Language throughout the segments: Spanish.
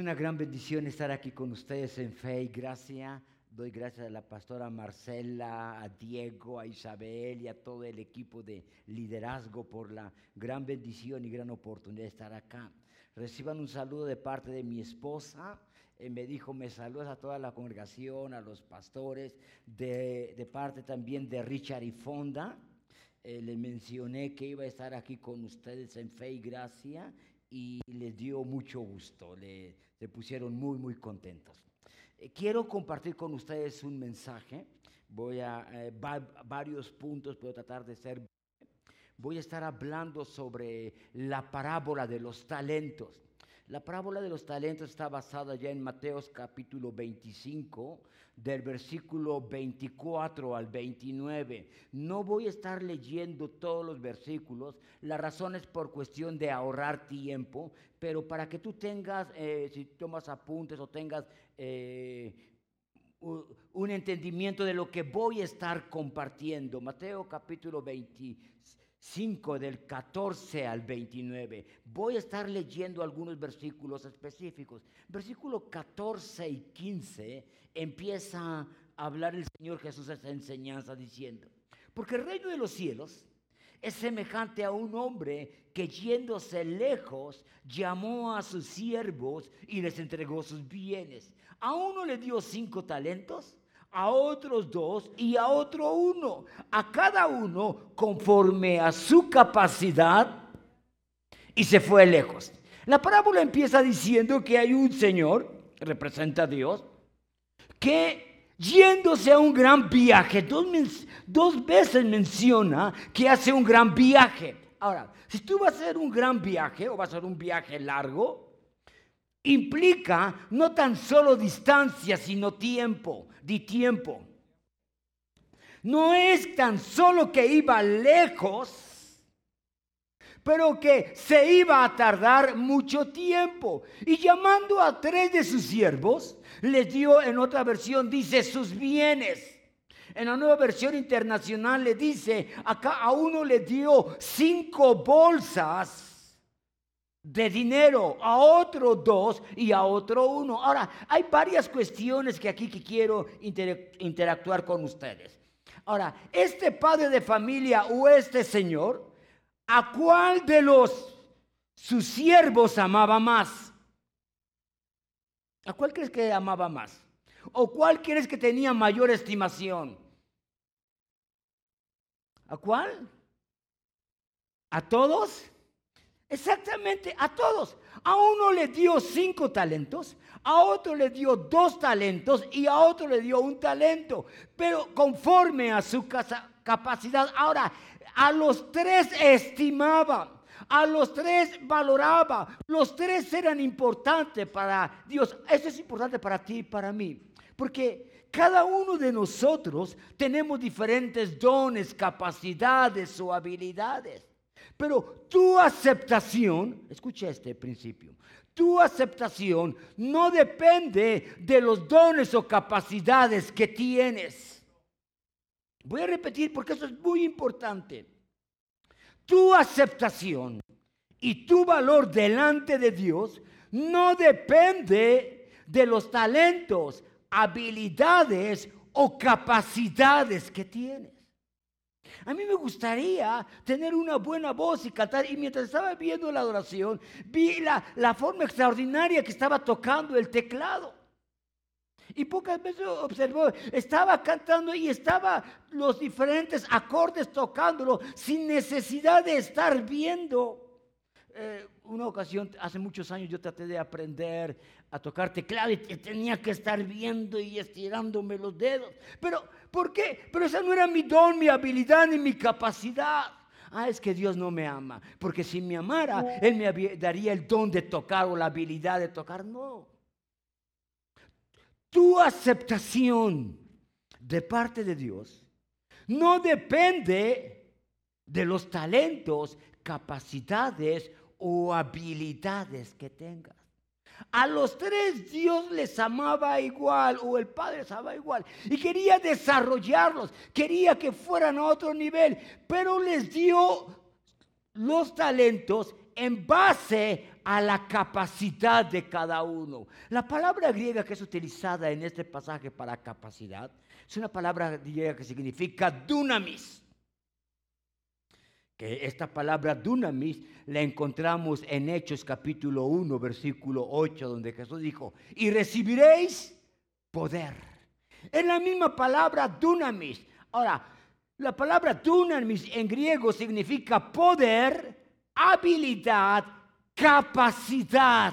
una gran bendición estar aquí con ustedes en fe y gracia. Doy gracias a la pastora Marcela, a Diego, a Isabel y a todo el equipo de liderazgo por la gran bendición y gran oportunidad de estar acá. Reciban un saludo de parte de mi esposa. Eh, me dijo, me saludas a toda la congregación, a los pastores, de, de parte también de Richard y Fonda. Eh, mencioné que iba a estar aquí con ustedes en fe y gracia y les dio mucho gusto, le, se pusieron muy, muy contentos. Eh, quiero compartir con ustedes un mensaje, voy a eh, varios puntos, puedo tratar de ser... Voy a estar hablando sobre la parábola de los talentos. La parábola de los talentos está basada ya en Mateos capítulo 25, del versículo 24 al 29. No voy a estar leyendo todos los versículos, la razón es por cuestión de ahorrar tiempo, pero para que tú tengas, eh, si tomas apuntes o tengas eh, un entendimiento de lo que voy a estar compartiendo. Mateo capítulo 25 5 del 14 al 29. Voy a estar leyendo algunos versículos específicos. Versículo 14 y 15 empieza a hablar el Señor Jesús esa enseñanza diciendo, porque el reino de los cielos es semejante a un hombre que yéndose lejos llamó a sus siervos y les entregó sus bienes. A uno le dio cinco talentos, a otros dos y a otro uno, a cada uno conforme a su capacidad y se fue lejos. La parábola empieza diciendo que hay un Señor, representa a Dios, que yéndose a un gran viaje, dos, dos veces menciona que hace un gran viaje. Ahora, si tú vas a hacer un gran viaje o vas a hacer un viaje largo, implica no tan solo distancia, sino tiempo, di tiempo. No es tan solo que iba lejos, pero que se iba a tardar mucho tiempo. Y llamando a tres de sus siervos, les dio, en otra versión dice, sus bienes. En la nueva versión internacional le dice, acá a uno le dio cinco bolsas de dinero, a otro dos y a otro uno. Ahora, hay varias cuestiones que aquí que quiero interactuar con ustedes. Ahora, este padre de familia o este señor, ¿a cuál de los sus siervos amaba más? ¿A cuál crees que amaba más? ¿O cuál crees que tenía mayor estimación? ¿A cuál? ¿A todos? Exactamente, a todos. A uno le dio cinco talentos, a otro le dio dos talentos y a otro le dio un talento, pero conforme a su capacidad. Ahora, a los tres estimaba, a los tres valoraba, los tres eran importantes para Dios. Eso es importante para ti y para mí, porque cada uno de nosotros tenemos diferentes dones, capacidades o habilidades. Pero tu aceptación, escucha este principio, tu aceptación no depende de los dones o capacidades que tienes. Voy a repetir porque eso es muy importante. Tu aceptación y tu valor delante de Dios no depende de los talentos, habilidades o capacidades que tienes. A mí me gustaría tener una buena voz y cantar. Y mientras estaba viendo la adoración, vi la, forma extraordinaria que estaba tocando el teclado. Y pocas veces observó, estaba cantando y estaba los diferentes acordes tocándolo sin necesidad de estar viendo. Eh, una ocasión, hace muchos años, yo traté de aprender a tocar teclado y tenía que estar viendo y estirándome los dedos. Pero, ¿por qué? Pero esa no era mi don, mi habilidad ni mi capacidad. Ah, es que Dios no me ama. Porque si me amara, Él me daría el don de tocar o la habilidad de tocar. No. Tu aceptación de parte de Dios no depende de los talentos, capacidades o habilidades que tengas. A los tres Dios les amaba igual o el Padre les amaba igual y quería desarrollarlos, quería que fueran a otro nivel, pero les dio los talentos en base a la capacidad de cada uno. La palabra griega que es utilizada en este pasaje para capacidad es una palabra griega que significa dunamis. Que esta palabra dunamis la encontramos en Hechos capítulo 1, versículo 8, donde Jesús dijo, y recibiréis poder. Es la misma palabra dunamis. Ahora, la palabra dunamis en griego significa poder, habilidad, capacidad.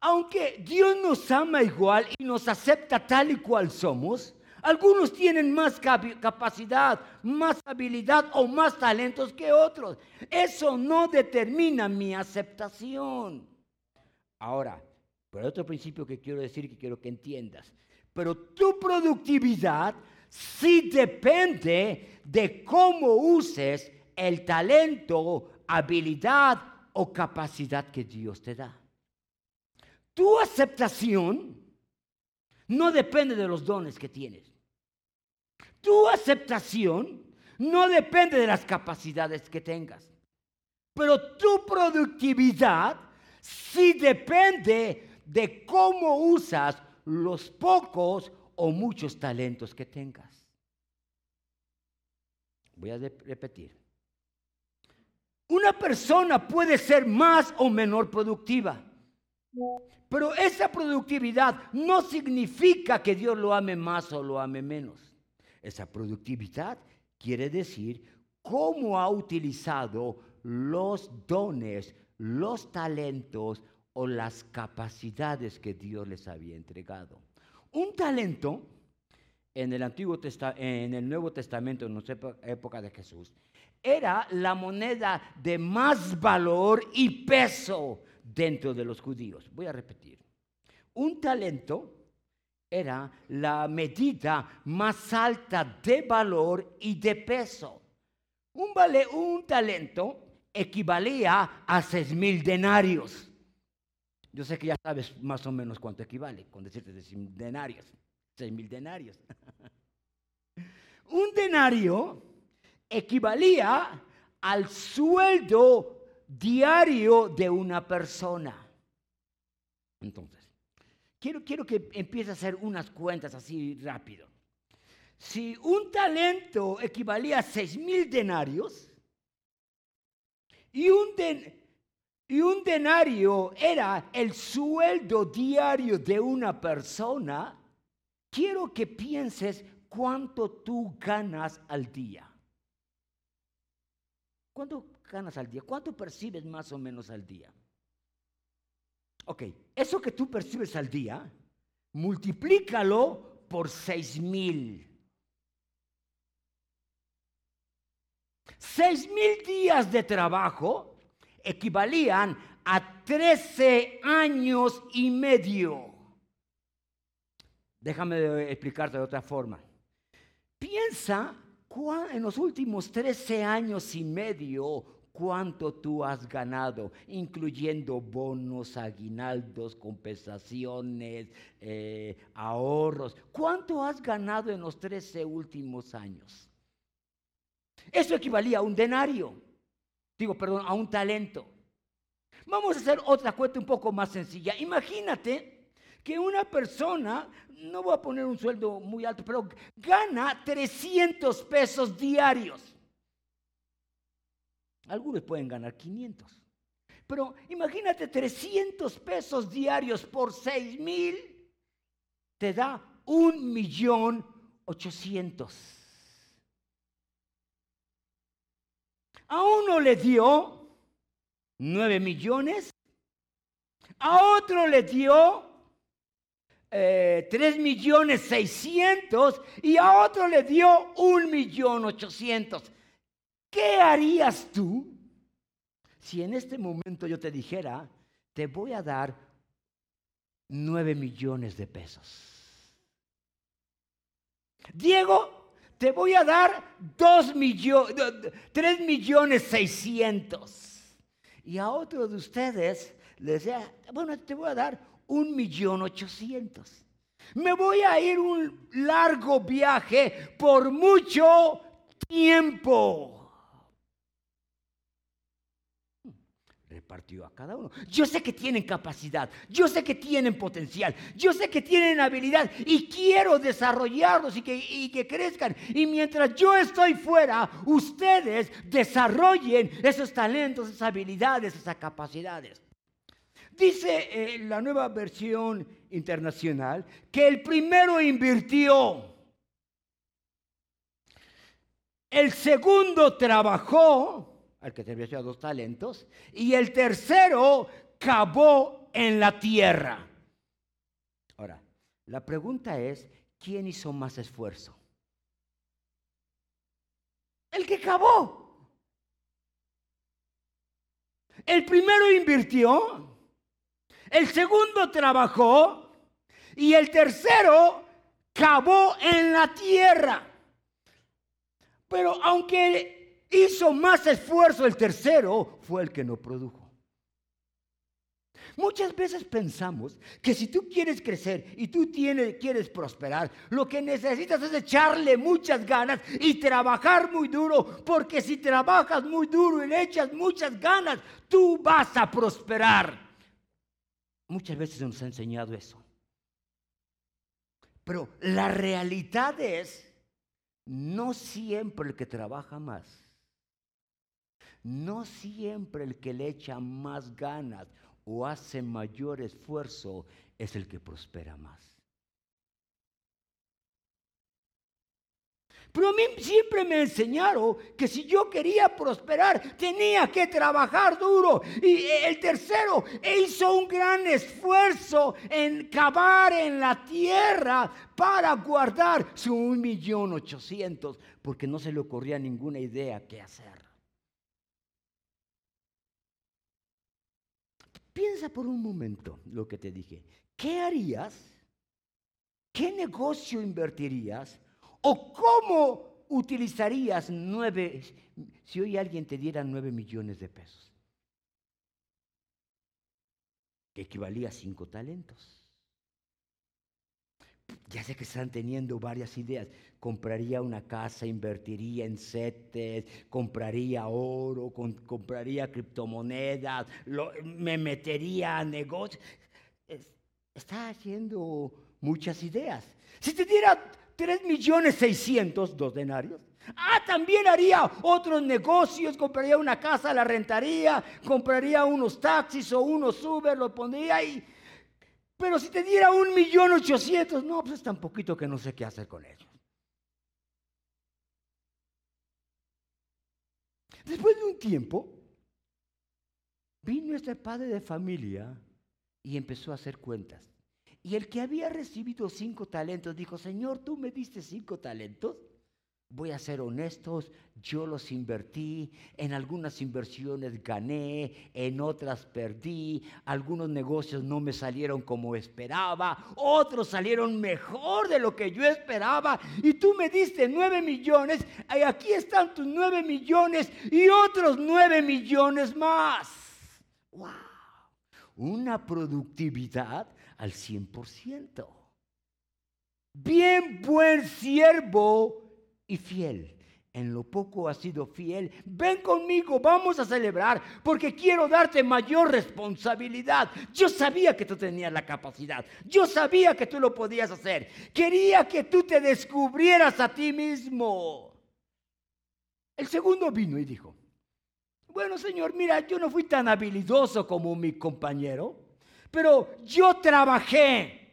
Aunque Dios nos ama igual y nos acepta tal y cual somos, algunos tienen más capacidad, más habilidad o más talentos que otros. Eso no determina mi aceptación. Ahora, por otro principio que quiero decir que quiero que entiendas, pero tu productividad sí depende de cómo uses el talento, habilidad o capacidad que Dios te da. Tu aceptación no depende de los dones que tienes. Tu aceptación no depende de las capacidades que tengas. Pero tu productividad sí depende de cómo usas los pocos o muchos talentos que tengas. Voy a repetir. Una persona puede ser más o menor productiva, pero esa productividad no significa que Dios lo ame más o lo ame menos. Esa productividad quiere decir cómo ha utilizado los dones, los talentos o las capacidades que Dios les había entregado. Un talento en el Antiguo en el Nuevo Testamento, en nuestra época de Jesús, era la moneda de más valor y peso dentro de los judíos. Voy a repetir. Un talento era la medida más alta de valor y de peso. Un, talento equivalía a seis mil denarios. Yo sé que ya sabes más o menos cuánto equivale con decirte de denarios, seis mil denarios. Un denario equivalía al sueldo diario de una persona. Entonces, quiero, que empiece a hacer unas cuentas así rápido. Si un talento equivalía a seis mil denarios y un denario era el sueldo diario de una persona, quiero que pienses cuánto tú ganas al día. ¿Cuánto ganas al día? ¿Cuánto percibes más o menos al día? Ok, eso que tú percibes al día, multiplícalo por seis mil. Seis mil días de trabajo equivalían a 13 años y medio. Déjame explicarte de otra forma. Piensa en los últimos 13 años y medio cuánto tú has ganado, incluyendo bonos, aguinaldos, compensaciones, eh, ahorros. ¿Cuánto has ganado en los 13 últimos años? Eso equivalía a un denario digo, perdón, a un talento. Vamos a hacer otra cuenta un poco más sencilla. Imagínate que una persona, no voy a poner un sueldo muy alto, pero gana 300 pesos diarios. Algunos pueden ganar 500. Pero imagínate 300 pesos diarios por 6 mil, te da un millón ochocientos. A uno le dio nueve millones, a otro le dio eh, tres millones seiscientos y a otro le dio un millón ochocientos. ¿Qué harías tú si en este momento yo te dijera, te voy a dar nueve millones de pesos? Diego, te voy a dar dos millones, tres millones seiscientos. Y a otro de ustedes le decía, bueno, te voy a dar un millón ochocientos. Me voy a ir un largo viaje por mucho tiempo. Repartió a cada uno. Yo sé que tienen capacidad, yo sé que tienen potencial, yo sé que tienen habilidad y quiero desarrollarlos y que, y que crezcan. Y mientras yo estoy fuera, ustedes desarrollen esos talentos, esas habilidades, esas capacidades. Dice eh, la nueva versión internacional que el primero invirtió. El segundo trabajó, al que tenía dos talentos, y el tercero cavó en la tierra. Ahora, la pregunta es, ¿quién hizo más esfuerzo? El que cavó. El primero invirtió, el segundo trabajó y el tercero cavó en la tierra. Pero aunque hizo más esfuerzo el tercero, fue el que no produjo. Muchas veces pensamos que si tú quieres crecer y tú tienes, quieres prosperar, lo que necesitas es echarle muchas ganas y trabajar muy duro, porque si trabajas muy duro y le echas muchas ganas, tú vas a prosperar. Muchas veces nos ha enseñado eso. Pero la realidad es, no siempre el que trabaja más, no siempre el que le echa más ganas o hace mayor esfuerzo es el que prospera más. Pero a mí siempre me enseñaron que si yo quería prosperar tenía que trabajar duro. Y el tercero hizo un gran esfuerzo en cavar en la tierra para guardar su un millón ochocientos, porque no se le ocurría ninguna idea qué hacer. Piensa por un momento lo que te dije. ¿Qué harías? ¿Qué negocio invertirías? ¿O cómo utilizarías nueve, si hoy alguien te diera nueve millones de pesos? Que equivalía a cinco talentos. Ya sé que están teniendo varias ideas. Compraría una casa, invertiría en CETES, compraría oro, compraría criptomonedas, me metería a negocios. Está haciendo muchas ideas. Si te diera 3 millones 600, dos denarios. Ah, también haría otros negocios, compraría una casa, la rentaría, compraría unos taxis o unos Uber, lo pondría ahí. Pero si te diera un millón ochocientos, no, pues es tan poquito que no sé qué hacer con ellos. Después de un tiempo, vino este padre de familia y empezó a hacer cuentas. Y el que había recibido cinco talentos dijo, Señor, tú me diste cinco talentos. Voy a ser honestos, yo los invertí, en algunas inversiones gané, en otras perdí, algunos negocios no me salieron como esperaba, otros salieron mejor de lo que yo esperaba, y tú me diste nueve millones, y aquí están tus nueve millones y otros nueve millones más. ¡Wow! Una productividad al 100%. Bien buen siervo y fiel. En lo poco has sido fiel. Ven conmigo, vamos a celebrar, porque quiero darte mayor responsabilidad. Yo sabía que tú tenías la capacidad. Yo sabía que tú lo podías hacer. Quería que tú te descubrieras a ti mismo. El segundo vino y dijo, bueno Señor, mira, yo no fui tan habilidoso como mi compañero pero yo trabajé.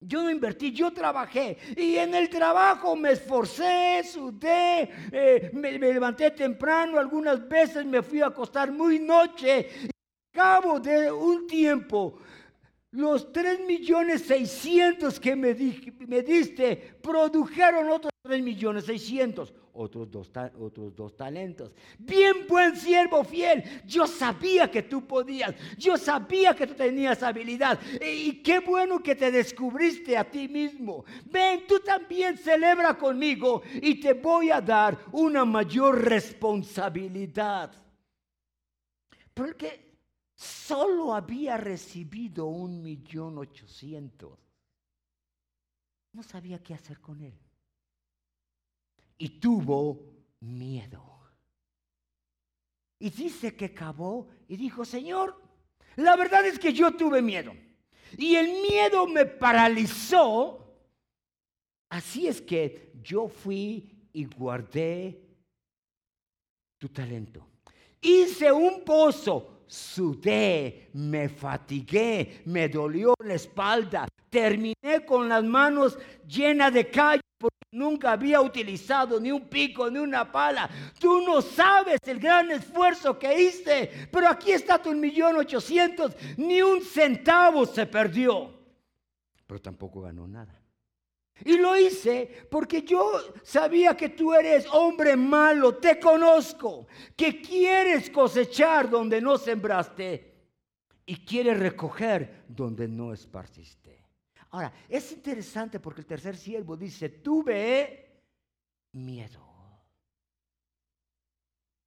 Yo no invertí, yo trabajé. Y en el trabajo me esforcé, sudé, eh, me, levanté temprano, algunas veces me fui a acostar muy noche. Y cabo de un tiempo, los 3 millones 600 que me, me diste produjeron otros 3 millones 600 otros dos, otros dos talentos. Bien buen siervo fiel. Yo sabía que tú podías. Yo sabía que tú tenías habilidad. Y qué bueno que te descubriste a ti mismo. Ven, tú también celebra conmigo y te voy a dar una mayor responsabilidad. Porque solo había recibido un millón ochocientos. No sabía qué hacer con él y tuvo miedo. Y dice que acabó y dijo, Señor, la verdad es que yo tuve miedo. Y el miedo me paralizó. Así es que yo fui y guardé tu talento. Hice un pozo, sudé, me fatigué, me dolió la espalda, terminé con las manos llenas de callo porque nunca había utilizado ni un pico ni una pala. Tú no sabes el gran esfuerzo que hice, pero aquí está tu millón ochocientos, ni un centavo se perdió, pero tampoco ganó nada. Y lo hice porque yo sabía que tú eres hombre malo, te conozco, que quieres cosechar donde no sembraste y quieres recoger donde no esparciste. Ahora, es interesante porque el tercer siervo dice, tuve miedo.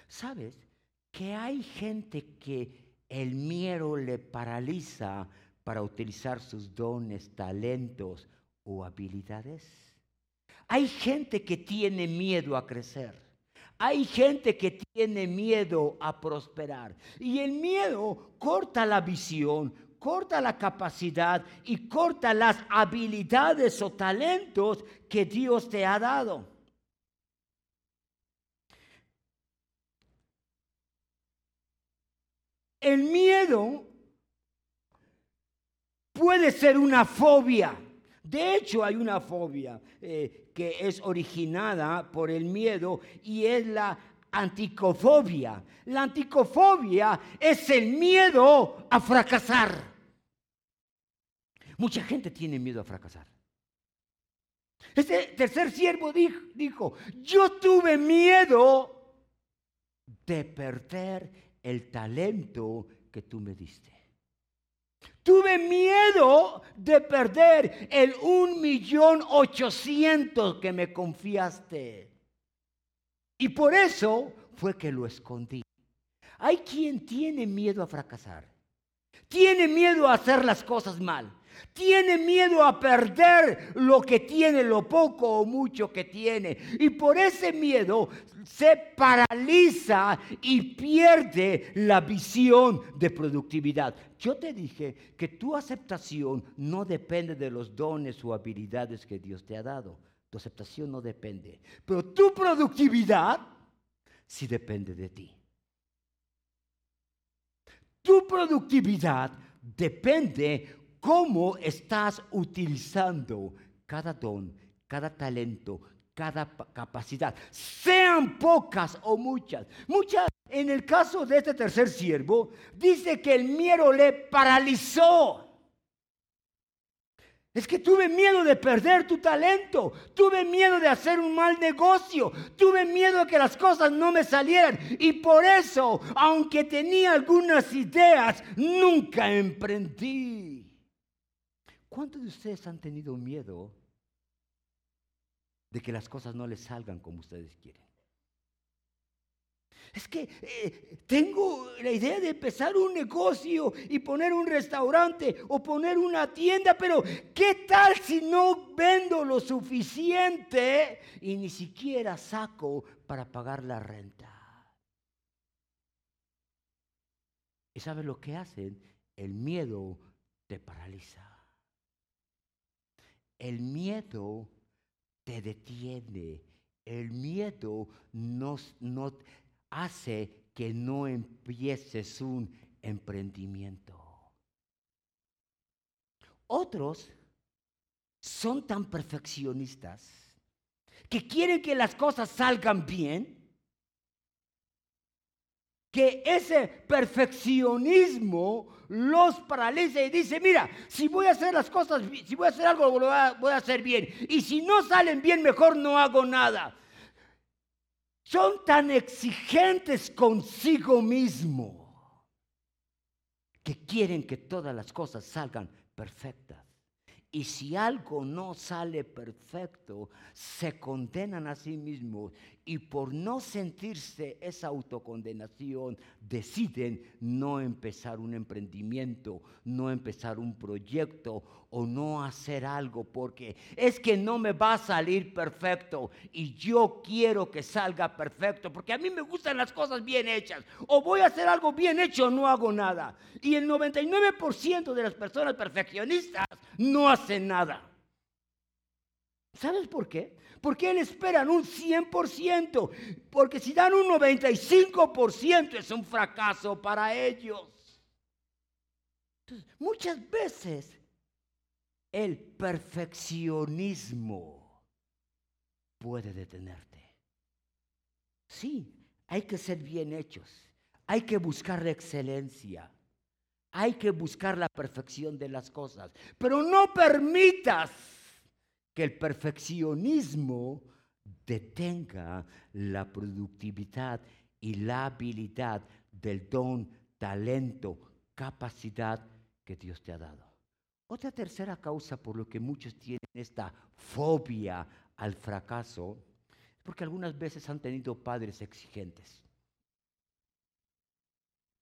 ¿Sabes que hay gente que el miedo le paraliza para utilizar sus dones, talentos o habilidades? Hay gente que tiene miedo a crecer. Hay gente que tiene miedo a prosperar. Y el miedo corta la visión, corta la capacidad y corta las habilidades o talentos que Dios te ha dado. El miedo puede ser una fobia. De hecho, hay una fobia eh, que es originada por el miedo y es la anticofobia. La anticofobia es el miedo a fracasar. Mucha gente tiene miedo a fracasar. Este tercer siervo dijo, dijo, yo tuve miedo de perder el talento que tú me diste. Tuve miedo de perder el un millón ochocientos que me confiaste. Y por eso fue que lo escondí. Hay quien tiene miedo a fracasar. Tiene miedo a hacer las cosas mal. Tiene miedo a perder lo que tiene, lo poco o mucho que tiene. Y por ese miedo se paraliza y pierde la visión de productividad. Yo te dije que tu aceptación no depende de los dones o habilidades que Dios te ha dado. Tu aceptación no depende. Pero tu productividad sí depende de ti. Tu productividad depende cómo estás utilizando cada don, cada talento, cada capacidad, sean pocas o muchas. Muchas, en el caso de este tercer siervo, dice que el miedo le paralizó. Es que tuve miedo de perder tu talento, tuve miedo de hacer un mal negocio, tuve miedo de que las cosas no me salieran y por eso, aunque tenía algunas ideas, nunca emprendí. ¿Cuántos de ustedes han tenido miedo de que las cosas no les salgan como ustedes quieren? Es que eh, tengo la idea de empezar un negocio y poner un restaurante o poner una tienda, pero ¿qué tal si no vendo lo suficiente y ni siquiera saco para pagar la renta? ¿Y sabes lo que hacen? El miedo te paraliza. El miedo te detiene. El miedo no hace que no empieces un emprendimiento. Otros son tan perfeccionistas que quieren que las cosas salgan bien, que ese perfeccionismo los paraliza y dice, mira, si voy a hacer las cosas, si voy a hacer algo, voy a hacer bien. Y si no salen bien, mejor no hago nada. Son tan exigentes consigo mismo que quieren que todas las cosas salgan perfectas. Y si algo no sale perfecto, se condenan a sí mismos y por no sentirse esa autocondenación, deciden no empezar un emprendimiento, no empezar un proyecto o no hacer algo porque es que no me va a salir perfecto y yo quiero que salga perfecto porque a mí me gustan las cosas bien hechas o voy a hacer algo bien hecho o no hago nada. Y el 99% de las personas perfeccionistas no hacen nada. ¿Sabes por qué? Porque él esperan un 100%, porque si dan un 95% es un fracaso para ellos. muchas veces el perfeccionismo puede detenerte. Sí, hay que ser bien hechos, hay que buscar la excelencia, hay que buscar la perfección de las cosas, pero no permitas que el perfeccionismo detenga la productividad y la habilidad del don, talento, capacidad que Dios te ha dado. Otra tercera causa por lo que muchos tienen esta fobia al fracaso es porque algunas veces han tenido padres exigentes.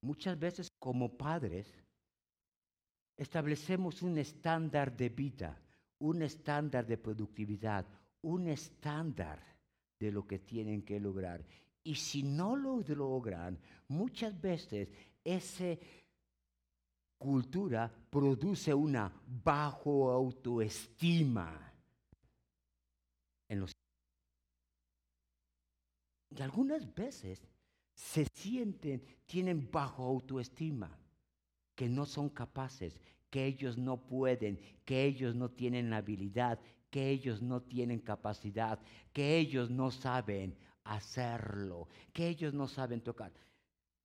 Muchas veces como padres establecemos un estándar de vida un estándar de productividad, un estándar de lo que tienen que lograr. Y si no lo logran, muchas veces esa cultura produce una bajo autoestima en los y algunas veces se sienten, tienen bajo autoestima, que no son capaces, que ellos no pueden, que ellos no tienen habilidad, que ellos no tienen capacidad, que ellos no saben hacerlo, que ellos no saben tocar.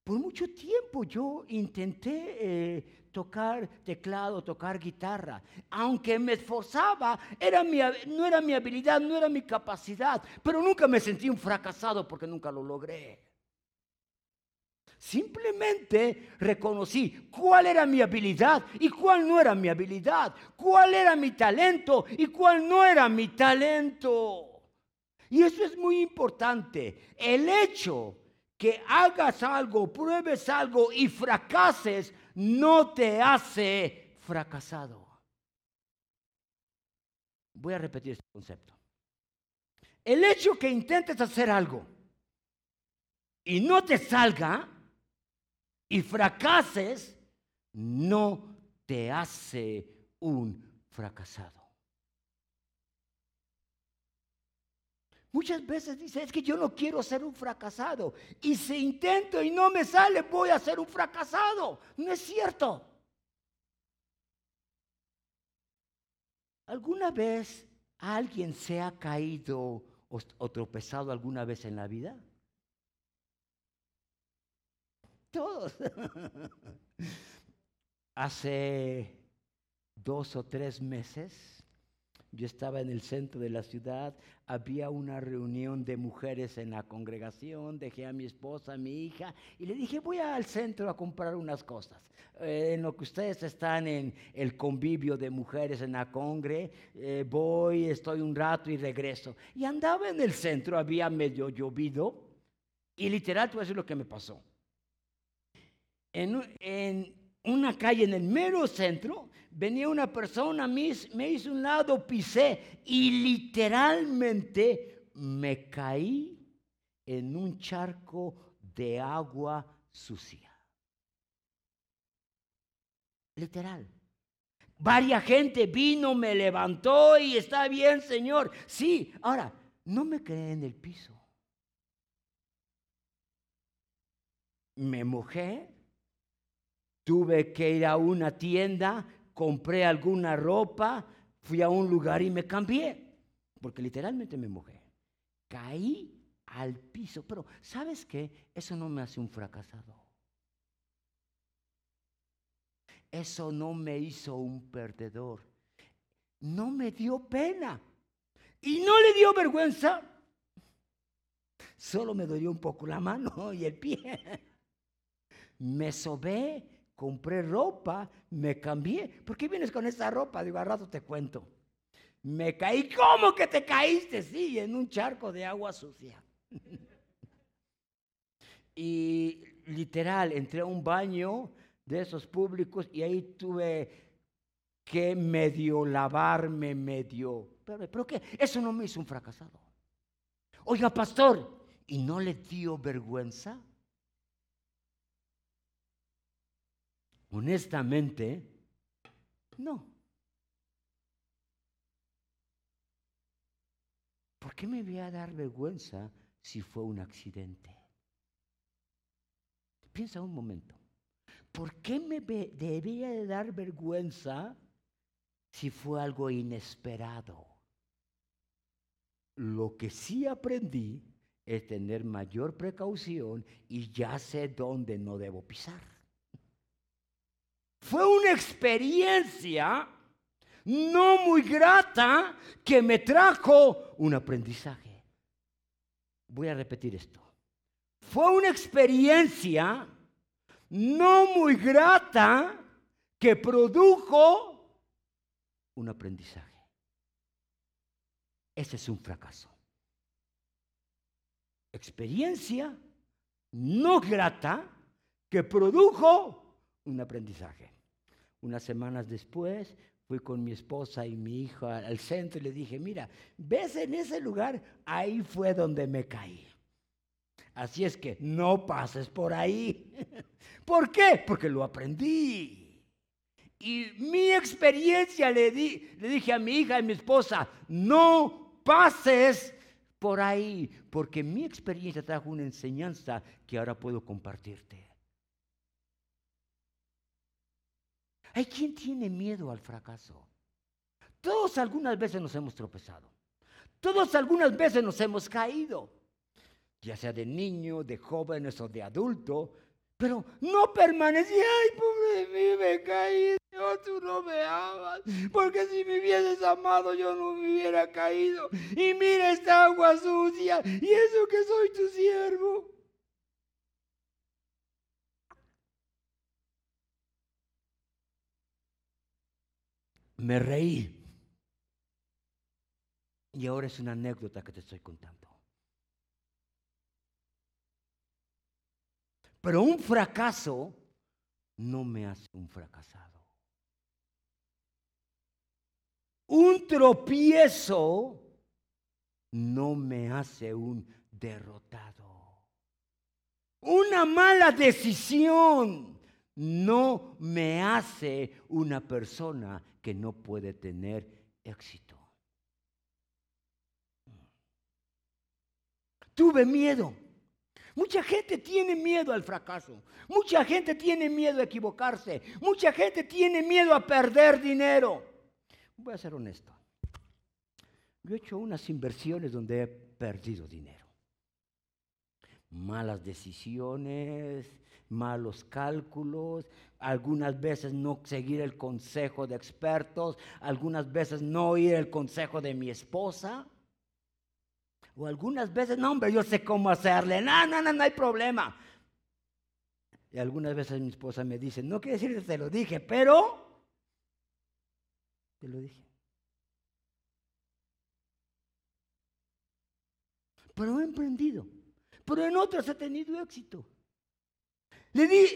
Por mucho tiempo yo intenté eh, tocar teclado, tocar guitarra. Aunque me esforzaba, era no era mi habilidad, no era mi capacidad. Pero nunca me sentí un fracasado porque nunca lo logré. Simplemente reconocí cuál era mi habilidad y cuál no era mi habilidad, cuál era mi talento y cuál no era mi talento. Y eso es muy importante. El hecho que hagas algo, pruebes algo y fracases, no te hace fracasado. Voy a repetir este concepto. El hecho que intentes hacer algo y no te salga, y fracases, no te hace un fracasado. Muchas veces dice, es que yo no quiero ser un fracasado. Y si intento y no me sale, voy a ser un fracasado. No es cierto. ¿Alguna vez alguien se ha caído o, tropezado alguna vez en la vida? Todos. Hace dos o tres meses yo estaba en el centro de la ciudad, había una reunión de mujeres en la congregación, dejé a mi esposa, a mi hija, y le dije, voy al centro a comprar unas cosas. Eh, en lo que ustedes están en el convivio de mujeres en la congre, eh, voy, estoy un rato y regreso. Y andaba en el centro, había medio llovido, y literal, tú eso lo que me pasó en, una calle en el mero centro, venía una persona, me, me hizo un lado, pisé y literalmente me caí en un charco de agua sucia. Literal. Varia gente vino, me levantó y está bien, Señor. Sí, ahora, no me quedé en el piso. Me mojé, Tuve que ir a una tienda, compré alguna ropa, fui a un lugar y me cambié, porque literalmente me mojé. Caí al piso, pero ¿sabes qué? Eso no me hace un fracasado. Eso no me hizo un perdedor. No me dio pena. Y no le dio vergüenza. Solo me dolió un poco la mano y el pie. Me sobé compré ropa, me cambié. ¿Por qué vienes con esa ropa? Digo, a rato te cuento. Me caí, ¿cómo que te caíste? Sí, en un charco de agua sucia. y literal, entré a un baño de esos públicos y ahí tuve que medio lavarme, medio... Pero, ¿pero qué? Eso no me hizo un fracasado. Oiga, pastor, ¿y no le dio vergüenza? Honestamente, no. ¿Por qué me voy a dar vergüenza si fue un accidente? Piensa un momento. ¿Por qué me debería de dar vergüenza si fue algo inesperado? Lo que sí aprendí es tener mayor precaución y ya sé dónde no debo pisar. Fue una experiencia no muy grata que me trajo un aprendizaje. Voy a repetir esto. Fue una experiencia no muy grata que produjo un aprendizaje. Ese es un fracaso. Experiencia no grata que produjo un aprendizaje. Unas semanas después fui con mi esposa y mi hijo al centro y le dije, mira, ves en ese lugar, ahí fue donde me caí. Así es que no pases por ahí. ¿Por qué? Porque lo aprendí. Y mi experiencia le, di, le dije a mi hija y a mi esposa, no pases por ahí, porque mi experiencia trajo una enseñanza que ahora puedo compartirte. Hay quien tiene miedo al fracaso. Todos algunas veces nos hemos tropezado. Todos algunas veces nos hemos caído. Ya sea de niño, de jóvenes o de adulto. Pero no permanecí, ay, pobre de mí, me caí, tú no me amas, porque si me hubieses amado yo no me hubiera caído. Y mira esta agua sucia, y eso que soy tu siervo. Me reí. Y ahora es una anécdota que te estoy contando. Pero un fracaso no me hace un fracasado. Un tropiezo no me hace un derrotado. Una mala decisión no me hace una persona que no puede tener éxito. Tuve miedo. Mucha gente tiene miedo al fracaso. Mucha gente tiene miedo a equivocarse. Mucha gente tiene miedo a perder dinero. Voy a ser honesto. Yo he hecho unas inversiones donde he perdido dinero. Malas decisiones, malos cálculos, algunas veces no seguir el consejo de expertos, algunas veces no oír el consejo de mi esposa. O algunas veces, no, hombre, yo sé cómo hacerle, no, no, no, no hay problema. Y algunas veces mi esposa me dice, no quiere decir que te lo dije, pero te lo dije. Pero he emprendido, pero en otras he tenido éxito. Le di,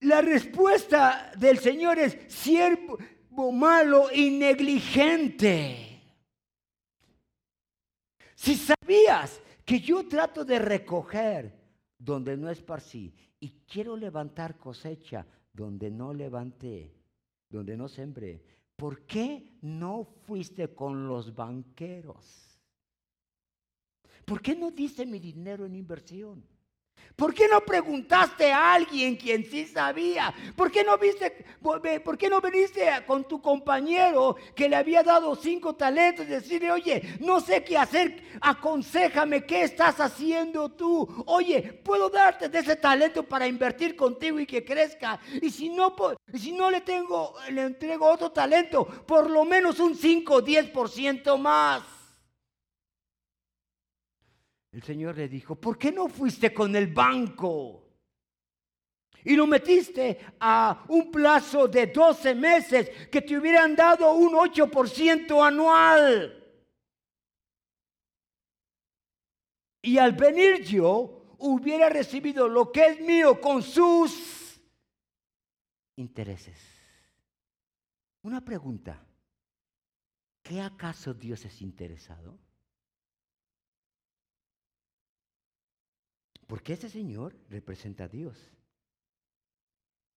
la respuesta del Señor es siervo malo y negligente. Si sabías que yo trato de recoger donde no esparcí y quiero levantar cosecha donde no levanté, donde no sembré, ¿por qué no fuiste con los banqueros? ¿Por qué no diste mi dinero en inversión? ¿Por qué no preguntaste a alguien quien sí sabía? ¿Por qué no viste, por qué no viniste con tu compañero que le había dado cinco talentos y decirle, oye, no sé qué hacer, aconsejame qué estás haciendo tú? Oye, puedo darte de ese talento para invertir contigo y que crezca. Y si no, si no le tengo, le entrego otro talento, por lo menos un 5 o 10% más. El Señor le dijo, ¿por qué no fuiste con el banco? y lo metiste a un plazo de 12 meses que te hubieran dado un 8% anual. Y al venir yo, hubiera recibido lo que es mío con sus intereses. Una pregunta. ¿Qué acaso Dios es interesado? Porque ese Señor representa a Dios.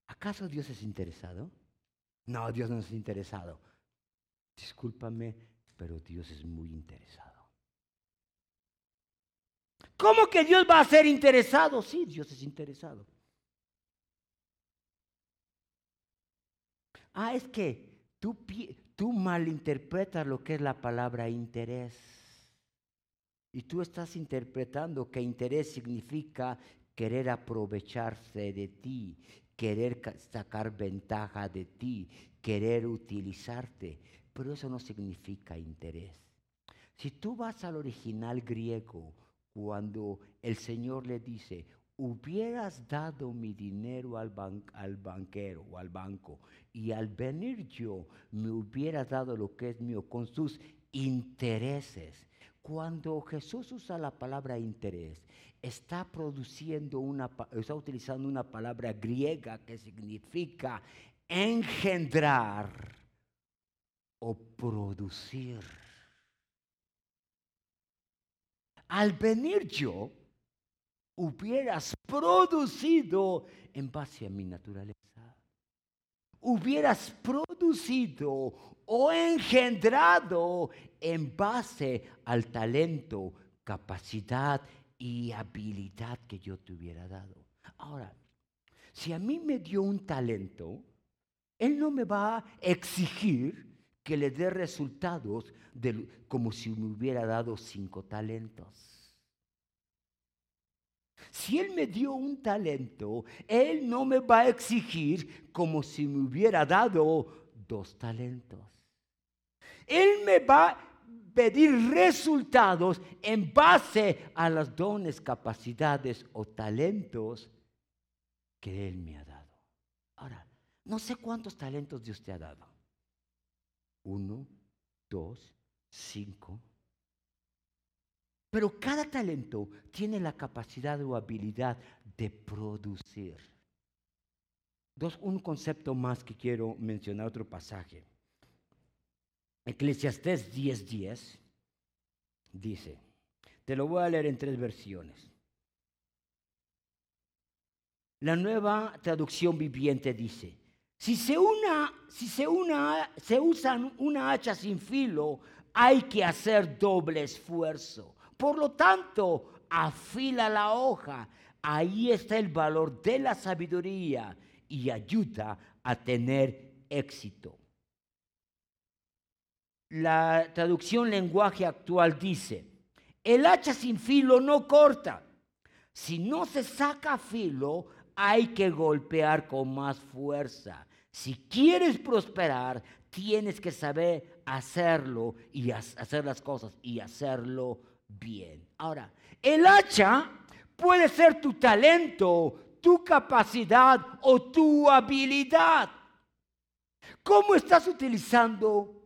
¿Acaso Dios es interesado? No, Dios no es interesado. Discúlpame, pero Dios es muy interesado. ¿Cómo que Dios va a ser interesado? Sí, Dios es interesado. Ah, es que tú, tú malinterpretas lo que es la palabra interés. Y tú estás interpretando que interés significa querer aprovecharse de ti, querer sacar ventaja de ti, querer utilizarte. Pero eso no significa interés. Si tú vas al original griego, cuando el Señor le dice, hubieras dado mi dinero al, al, banquero o al banco y al venir yo me hubieras dado lo que es mío con sus intereses. Cuando Jesús usa la palabra interés, está produciendo una, está utilizando una palabra griega que significa engendrar o producir. Al venir yo, hubieras producido en base a mi naturaleza. Hubieras producido o engendrado en base al talento, capacidad y habilidad que yo te hubiera dado. Ahora, si a mí me dio un talento, Él no me va a exigir que le dé resultados como si me hubiera dado cinco talentos. Si Él me dio un talento, Él no me va a exigir como si me hubiera dado dos talentos. Él me va a pedir resultados en base a los dones, capacidades o talentos que Él me ha dado. Ahora, no sé cuántos talentos Dios te ha dado. Uno, dos, cinco. Pero cada talento tiene la capacidad o habilidad de producir. Dos, un concepto más que quiero mencionar, otro pasaje. Eclesiastés 10:10 dice, te lo voy a leer en tres versiones. La nueva traducción viviente dice, si se, una, si se, una, se una hacha sin filo, hay que hacer doble esfuerzo. Por lo tanto, afila la hoja. Ahí está el valor de la sabiduría y ayuda a tener éxito. La traducción lenguaje actual dice, el hacha sin filo no corta. Si no se saca filo, hay que golpear con más fuerza. Si quieres prosperar, tienes que saber hacerlo y hacer las cosas y hacerlo bien. Ahora, el hacha puede ser tu talento, tu capacidad o tu habilidad. ¿Cómo estás utilizando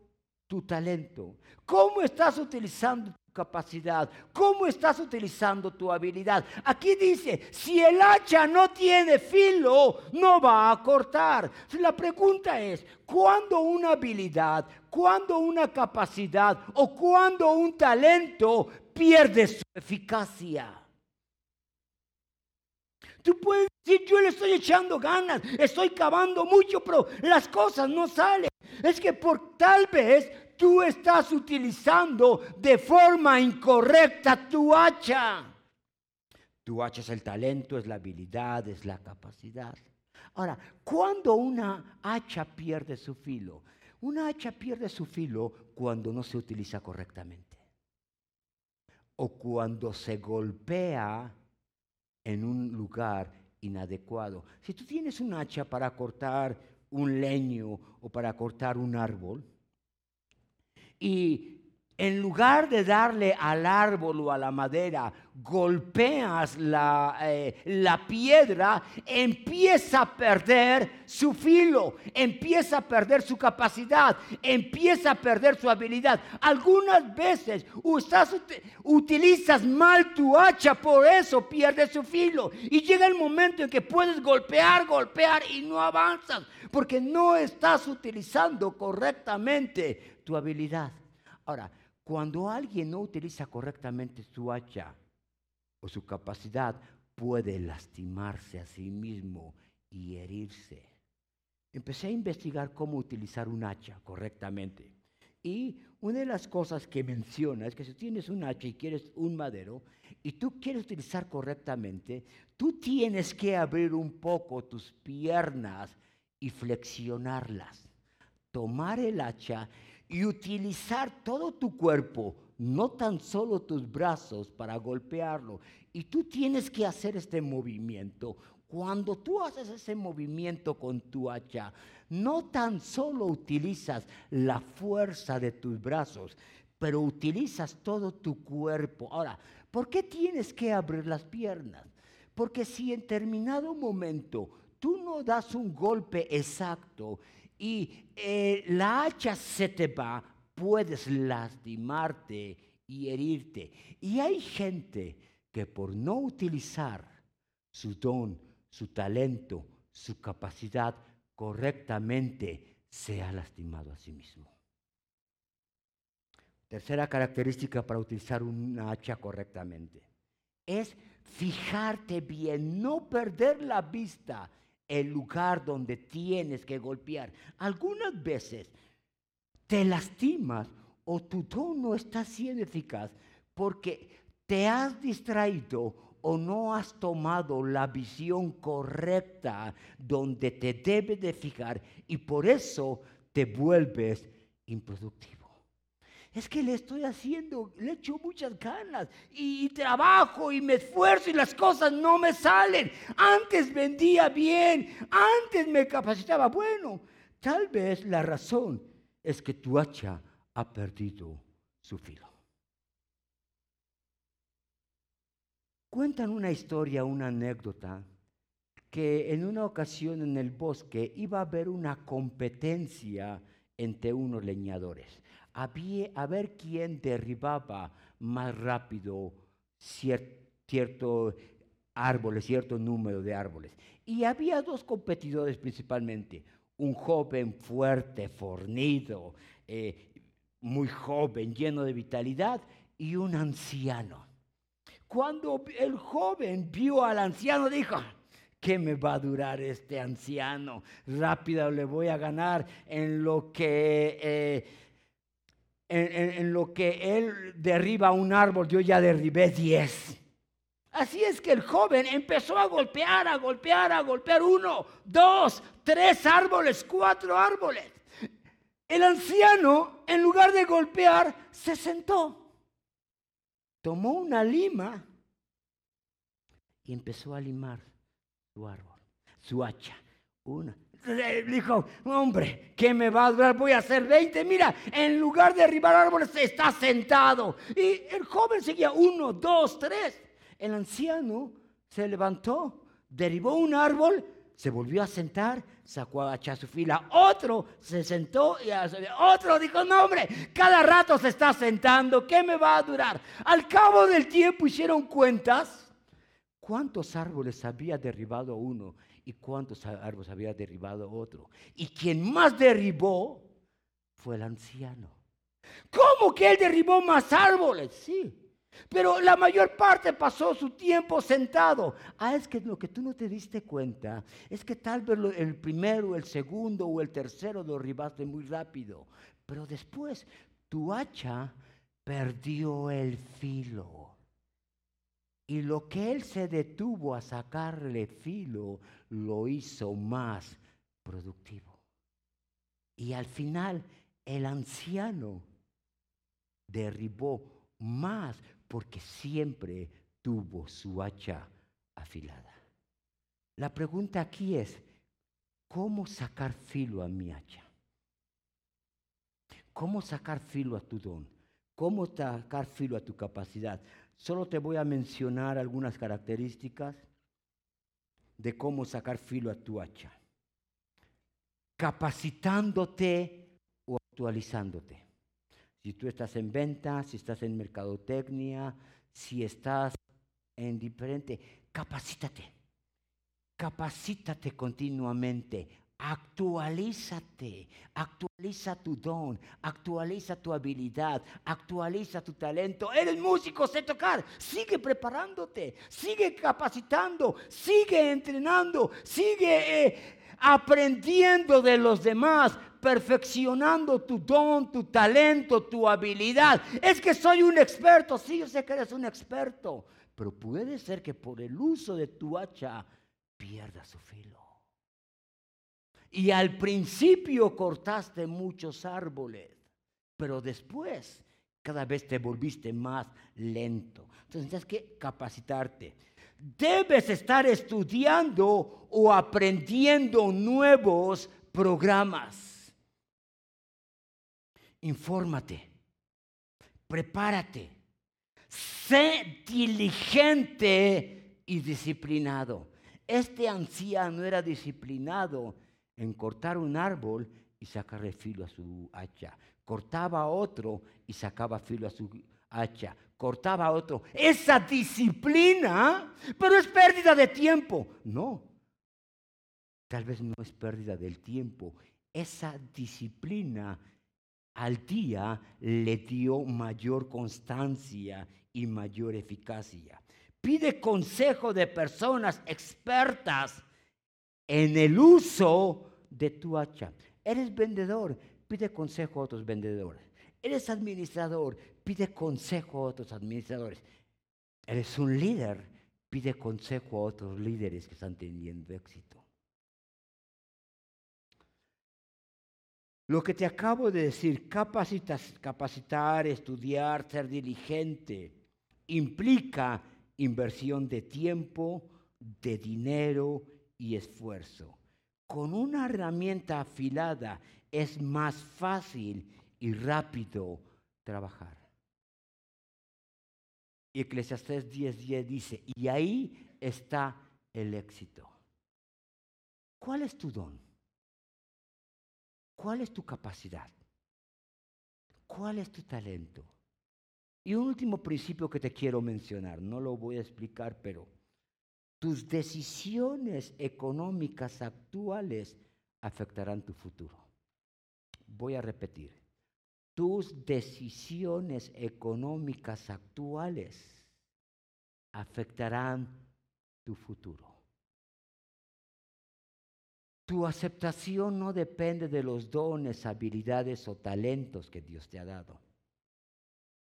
tu talento? ¿Cómo estás utilizando tu capacidad? ¿Cómo estás utilizando tu habilidad? Aquí dice, si el hacha no tiene filo, no va a cortar. La pregunta es, ¿cuándo una habilidad, cuándo una capacidad o cuándo un talento pierde su eficacia? Tú puedes decir, yo le estoy echando ganas, estoy cavando mucho, pero las cosas no salen. Es que por tal vez tú estás utilizando de forma incorrecta tu hacha. Tu hacha es el talento, es la habilidad, es la capacidad. Ahora, ¿cuándo una hacha pierde su filo? Una hacha pierde su filo cuando no se utiliza correctamente. O cuando se golpea en un lugar inadecuado. Si tú tienes un hacha para cortar un leño o para cortar un árbol, y en lugar de darle al árbol o a la madera, golpeas la, eh, la, piedra, empieza a perder su filo, empieza a perder su capacidad, empieza a perder su habilidad. Algunas veces utilizas mal tu hacha, por eso pierdes su filo. Y llega el momento en que puedes golpear, golpear y no avanzas, porque no estás utilizando correctamente tu habilidad. Ahora, cuando alguien no utiliza correctamente su hacha o su capacidad, puede lastimarse a sí mismo y herirse. Empecé a investigar cómo utilizar un hacha correctamente. Y una de las cosas que menciona es que si tienes un hacha y quieres un madero y tú quieres utilizar correctamente, tú tienes que abrir un poco tus piernas y flexionarlas. Tomar el hacha y utilizar todo tu cuerpo, no tan solo tus brazos para golpearlo. Y tú tienes que hacer este movimiento. Cuando tú haces ese movimiento con tu hacha, no tan solo utilizas la fuerza de tus brazos, pero utilizas todo tu cuerpo. Ahora, ¿por qué tienes que abrir las piernas? Porque si en determinado momento tú no das un golpe exacto y eh, la hacha se te va, puedes lastimarte y herirte. Y hay gente que por no utilizar su don, su talento, su capacidad correctamente, se ha lastimado a sí mismo. Tercera característica para utilizar una hacha correctamente es fijarte bien, no perder la vista el lugar donde tienes que golpear. Algunas veces te lastimas o tu tono no está siendo eficaz porque te has distraído o no has tomado la visión correcta donde te debe de fijar y por eso te vuelves improductivo es que le estoy haciendo, le echo muchas ganas y, trabajo y me esfuerzo y las cosas no me salen. Antes vendía bien, antes me capacitaba. Bueno, tal vez la razón es que tu hacha ha perdido su filo. Cuentan una historia, una anécdota, que en una ocasión en el bosque iba a haber una competencia entre unos leñadores a ver quién derribaba más rápido cierto árboles, cierto número de árboles. Y había dos competidores principalmente, un joven fuerte, fornido, eh, muy joven, lleno de vitalidad, y un anciano. Cuando el joven vio al anciano, dijo, ¿qué me va a durar este anciano? Rápido le voy a ganar en lo que... Eh, en, lo que él derriba un árbol, yo ya derribé diez. Así es que el joven empezó a golpear, a golpear, a golpear uno, dos, tres árboles, cuatro árboles. El anciano, en lugar de golpear, se sentó. Tomó una lima y empezó a limar su árbol, su hacha. Una, dijo, hombre, ¿qué me va a durar? Voy a hacer 20. Mira, en lugar de derribar árboles, está sentado. Y el joven seguía, uno, dos, tres. El anciano se levantó, derribó un árbol, se volvió a sentar, sacó a su fila. Otro se sentó y otro dijo, no hombre, cada rato se está sentando, ¿qué me va a durar? Al cabo del tiempo hicieron cuentas. ¿Cuántos árboles había derribado uno? Y cuántos árboles había derribado otro. Y quien más derribó fue el anciano. ¿Cómo que él derribó más árboles? Sí. Pero la mayor parte pasó su tiempo sentado. Ah, es que lo que tú no te diste cuenta es que tal vez el primero, el segundo o el tercero lo derribaste muy rápido. Pero después tu hacha perdió el filo. Y lo que él se detuvo a sacarle filo, lo hizo más productivo. Y al final el anciano derribó más porque siempre tuvo su hacha afilada. La pregunta aquí es, ¿cómo sacar filo a mi hacha? ¿Cómo sacar filo a tu don? ¿Cómo sacar filo a tu capacidad? Solo te voy a mencionar algunas características de cómo sacar filo a tu hacha. Capacitándote o actualizándote. Si tú estás en venta, si estás en mercadotecnia, si estás en diferente, capacítate. Capacítate continuamente. Actualízate, actualiza tu don, actualiza tu habilidad, actualiza tu talento. Eres músico, sé tocar. Sigue preparándote, sigue capacitando, sigue entrenando, sigue eh, aprendiendo de los demás, perfeccionando tu don, tu talento, tu habilidad. Es que soy un experto, sí, yo sé que eres un experto, pero puede ser que por el uso de tu hacha pierda su filo. Y al principio cortaste muchos árboles, pero después cada vez te volviste más lento. Entonces tienes que capacitarte. Debes estar estudiando o aprendiendo nuevos programas. Infórmate, prepárate, sé diligente y disciplinado. Este anciano era disciplinado en cortar un árbol y sacarle filo a su hacha. Cortaba otro y sacaba filo a su hacha. Cortaba otro. Esa disciplina, pero es pérdida de tiempo. No, tal vez no es pérdida del tiempo. Esa disciplina al día le dio mayor constancia y mayor eficacia. Pide consejo de personas expertas en el uso de tu hacha. Eres vendedor, pide consejo a otros vendedores. Eres administrador, pide consejo a otros administradores. Eres un líder, pide consejo a otros líderes que están teniendo éxito. Lo que te acabo de decir, capacitar, estudiar, ser diligente, implica inversión de tiempo, de dinero y esfuerzo. Con una herramienta afilada es más fácil y rápido trabajar. Y Eclesiastés 10:10 dice, y ahí está el éxito. ¿Cuál es tu don? ¿Cuál es tu capacidad? ¿Cuál es tu talento? Y un último principio que te quiero mencionar, no lo voy a explicar, pero tus decisiones económicas actuales afectarán tu futuro. Voy a repetir. Tus decisiones económicas actuales afectarán tu futuro. Tu aceptación no depende de los dones, habilidades o talentos que Dios te ha dado.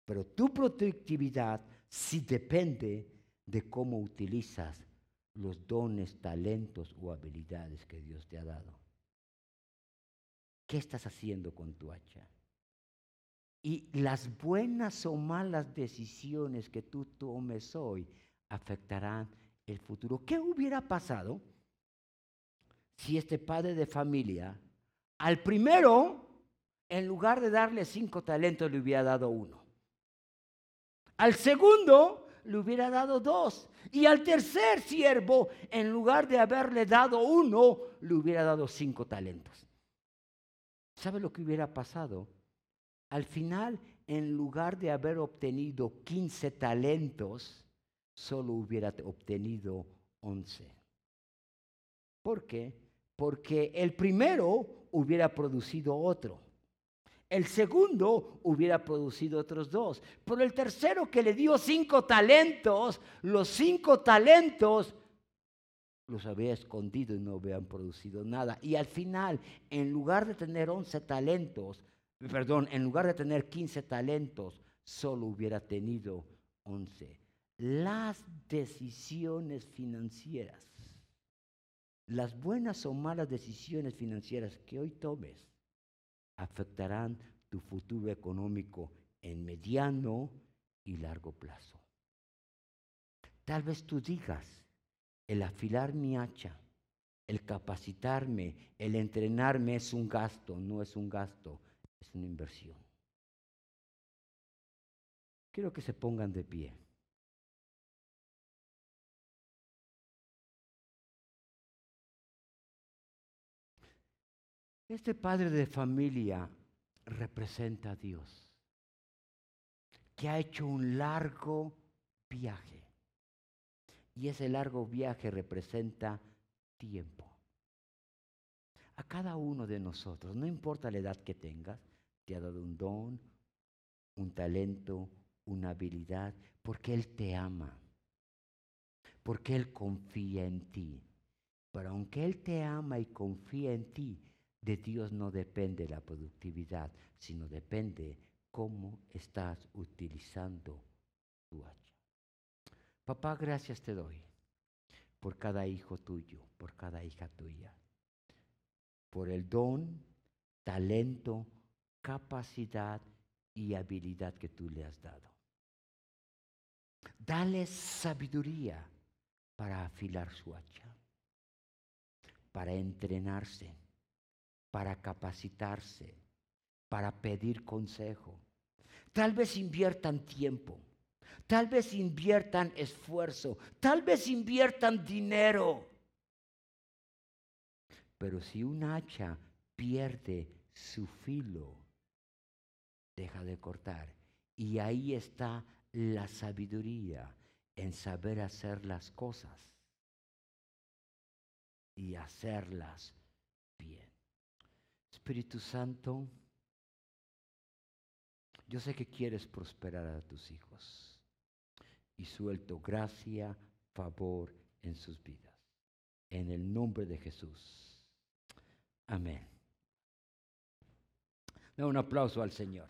Pero tu productividad sí depende de cómo utilizas los dones, talentos o habilidades que Dios te ha dado. ¿Qué estás haciendo con tu hacha? Y las buenas o malas decisiones que tú tomes hoy afectarán el futuro. ¿Qué hubiera pasado si este padre de familia al primero, en lugar de darle cinco talentos, le hubiera dado uno? Al segundo, le hubiera dado dos. Y al tercer siervo, en lugar de haberle dado uno, le hubiera dado cinco talentos. ¿Sabe lo que hubiera pasado? Al final, en lugar de haber obtenido 15 talentos, solo hubiera obtenido 11. ¿Por qué? Porque el primero hubiera producido otro. El segundo hubiera producido otros dos. Pero el tercero que le dio cinco talentos, los cinco talentos los había escondido y no habían producido nada. Y al final, en lugar de tener once talentos, perdón, en lugar de tener quince talentos, solo hubiera tenido once. Las decisiones financieras, las buenas o malas decisiones financieras que hoy tomes, afectarán tu futuro económico en mediano y largo plazo. Tal vez tú digas, el afilar mi hacha, el capacitarme, el entrenarme es un gasto, no es un gasto, es una inversión. Quiero que se pongan de pie. Este padre de familia representa a Dios, que ha hecho un largo viaje. Y ese largo viaje representa tiempo. A cada uno de nosotros, no importa la edad que tengas, te ha dado un don, un talento, una habilidad, porque Él te ama, porque Él confía en ti. Pero aunque Él te ama y confía en ti, de Dios no depende la productividad, sino depende cómo estás utilizando tu hacha. Papá, gracias te doy por cada hijo tuyo, por cada hija tuya, por el don, talento, capacidad y habilidad que tú le has dado. Dale sabiduría para afilar su hacha, para entrenarse para capacitarse, para pedir consejo. Tal vez inviertan tiempo, tal vez inviertan esfuerzo, tal vez inviertan dinero. Pero si un hacha pierde su filo, deja de cortar. Y ahí está la sabiduría en saber hacer las cosas y hacerlas Espíritu Santo, yo sé que quieres prosperar a tus hijos y suelto gracia, favor en sus vidas. En el nombre de Jesús. Amén. Da un aplauso al Señor.